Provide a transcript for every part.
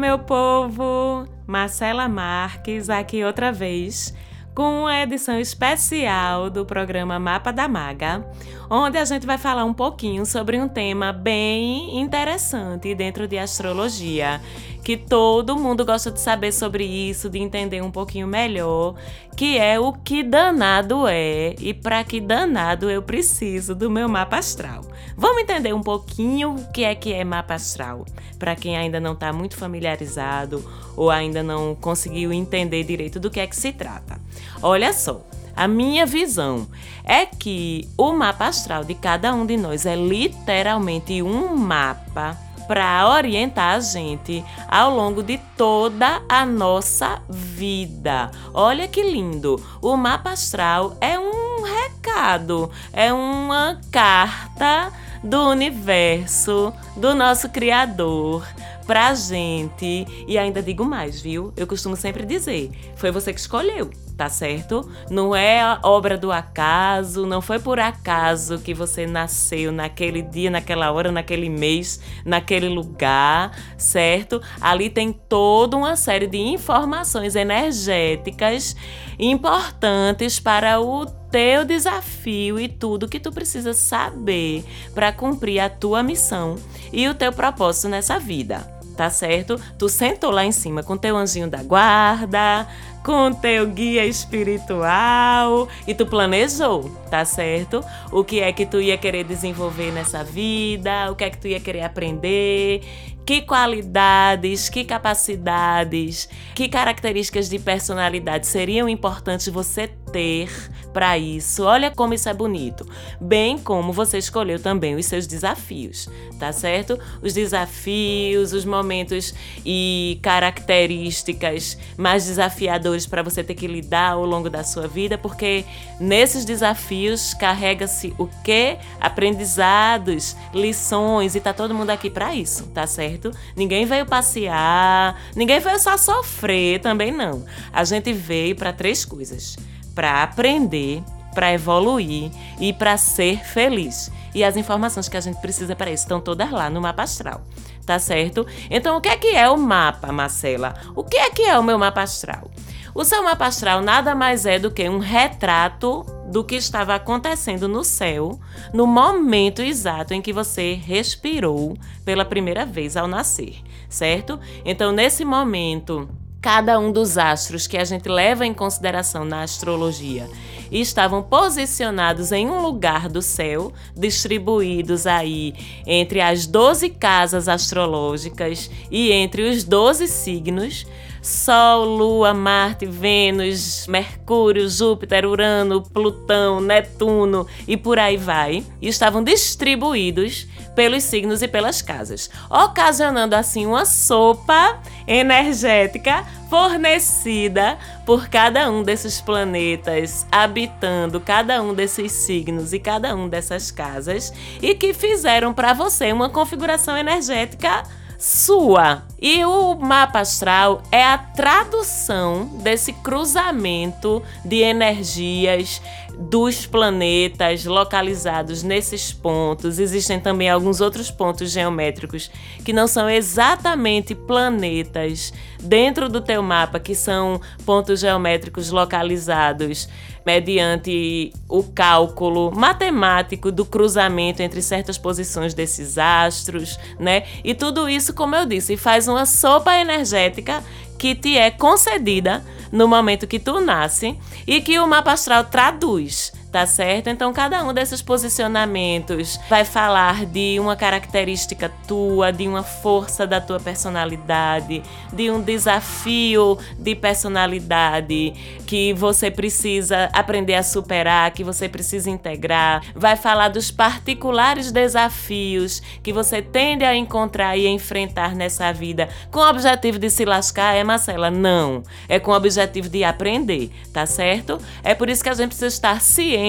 Meu povo! Marcela Marques aqui outra vez com uma edição especial do programa Mapa da Maga, onde a gente vai falar um pouquinho sobre um tema bem interessante dentro de astrologia, que todo mundo gosta de saber sobre isso, de entender um pouquinho melhor, que é o que danado é e para que danado eu preciso do meu mapa astral. Vamos entender um pouquinho o que é que é mapa astral, para quem ainda não está muito familiarizado ou ainda não conseguiu entender direito do que é que se trata. Olha só, a minha visão é que o mapa astral de cada um de nós é literalmente um mapa para orientar a gente ao longo de toda a nossa vida. Olha que lindo! O mapa astral é um recado, é uma carta do universo, do nosso Criador, pra gente. E ainda digo mais, viu? Eu costumo sempre dizer: foi você que escolheu tá certo? Não é obra do acaso, não foi por acaso que você nasceu naquele dia, naquela hora, naquele mês, naquele lugar, certo? Ali tem toda uma série de informações energéticas importantes para o teu desafio e tudo que tu precisa saber para cumprir a tua missão e o teu propósito nessa vida tá certo? Tu sentou lá em cima com teu anjinho da guarda, com teu guia espiritual e tu planejou, tá certo? O que é que tu ia querer desenvolver nessa vida, o que é que tu ia querer aprender, que qualidades, que capacidades, que características de personalidade seriam importantes você ter para isso. Olha como isso é bonito. Bem como você escolheu também os seus desafios, tá certo? Os desafios, os momentos e características mais desafiadores para você ter que lidar ao longo da sua vida, porque nesses desafios carrega-se o que? Aprendizados, lições e tá todo mundo aqui para isso, tá certo? Ninguém veio passear, ninguém veio só sofrer também não. A gente veio para três coisas para aprender, para evoluir e para ser feliz. E as informações que a gente precisa para isso estão todas lá no mapa astral. Tá certo? Então, o que é que é o mapa, Marcela? O que é que é o meu mapa astral? O seu mapa astral nada mais é do que um retrato do que estava acontecendo no céu no momento exato em que você respirou pela primeira vez ao nascer, certo? Então, nesse momento cada um dos astros que a gente leva em consideração na astrologia estavam posicionados em um lugar do céu, distribuídos aí entre as 12 casas astrológicas e entre os 12 signos. Sol, Lua, Marte, Vênus, Mercúrio, Júpiter, Urano, Plutão, Netuno e por aí vai, e estavam distribuídos pelos signos e pelas casas, ocasionando assim uma sopa energética fornecida por cada um desses planetas, habitando cada um desses signos e cada um dessas casas, e que fizeram para você uma configuração energética sua. E o mapa astral é a tradução desse cruzamento de energias dos planetas localizados nesses pontos. Existem também alguns outros pontos geométricos que não são exatamente planetas dentro do teu mapa, que são pontos geométricos localizados mediante o cálculo matemático do cruzamento entre certas posições desses astros, né? E tudo isso, como eu disse, faz uma sopa energética que te é concedida no momento que tu nasce e que o mapa astral traduz peace. Tá certo? Então, cada um desses posicionamentos vai falar de uma característica tua, de uma força da tua personalidade, de um desafio de personalidade que você precisa aprender a superar, que você precisa integrar. Vai falar dos particulares desafios que você tende a encontrar e enfrentar nessa vida com o objetivo de se lascar, é Marcela? Não. É com o objetivo de aprender, tá certo? É por isso que a gente precisa estar ciente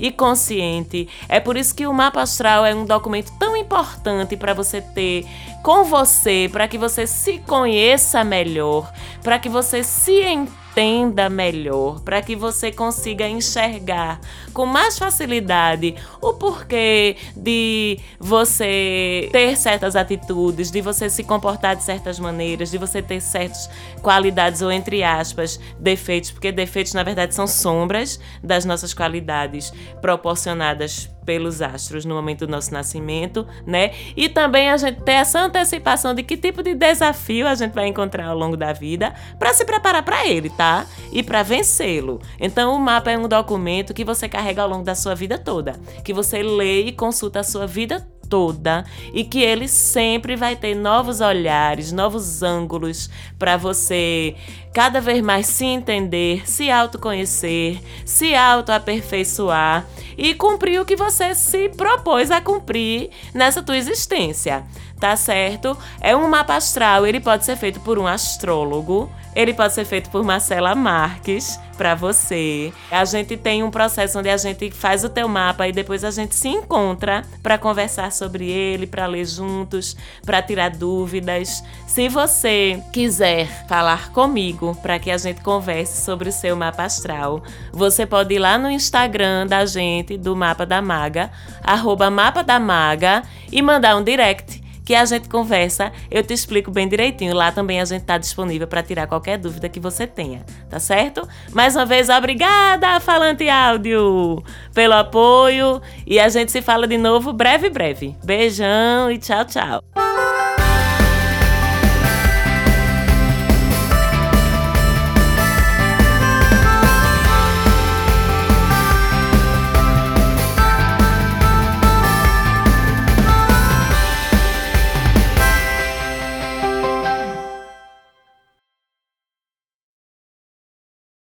e consciente. É por isso que o mapa astral é um documento tão importante para você ter com você, para que você se conheça melhor, para que você se entenda entenda melhor, para que você consiga enxergar com mais facilidade o porquê de você ter certas atitudes, de você se comportar de certas maneiras, de você ter certas qualidades ou entre aspas, defeitos, porque defeitos na verdade são sombras das nossas qualidades proporcionadas pelos astros no momento do nosso nascimento, né? E também a gente ter essa antecipação de que tipo de desafio a gente vai encontrar ao longo da vida para se preparar para ele, tá? E para vencê-lo. Então o mapa é um documento que você carrega ao longo da sua vida toda, que você lê e consulta a sua vida toda e que ele sempre vai ter novos olhares, novos ângulos para você cada vez mais se entender, se autoconhecer, se autoaperfeiçoar e cumprir o que você se propôs a cumprir nessa tua existência tá certo? É um mapa astral, ele pode ser feito por um astrólogo, ele pode ser feito por Marcela Marques para você. A gente tem um processo onde a gente faz o teu mapa e depois a gente se encontra para conversar sobre ele, para ler juntos, para tirar dúvidas. Se você quiser falar comigo para que a gente converse sobre o seu mapa astral, você pode ir lá no Instagram da gente, do Mapa da Maga, arroba Mapa da Maga, e mandar um direct que a gente conversa, eu te explico bem direitinho. Lá também a gente está disponível para tirar qualquer dúvida que você tenha, tá certo? Mais uma vez, obrigada, Falante Áudio, pelo apoio e a gente se fala de novo breve, breve. Beijão e tchau, tchau.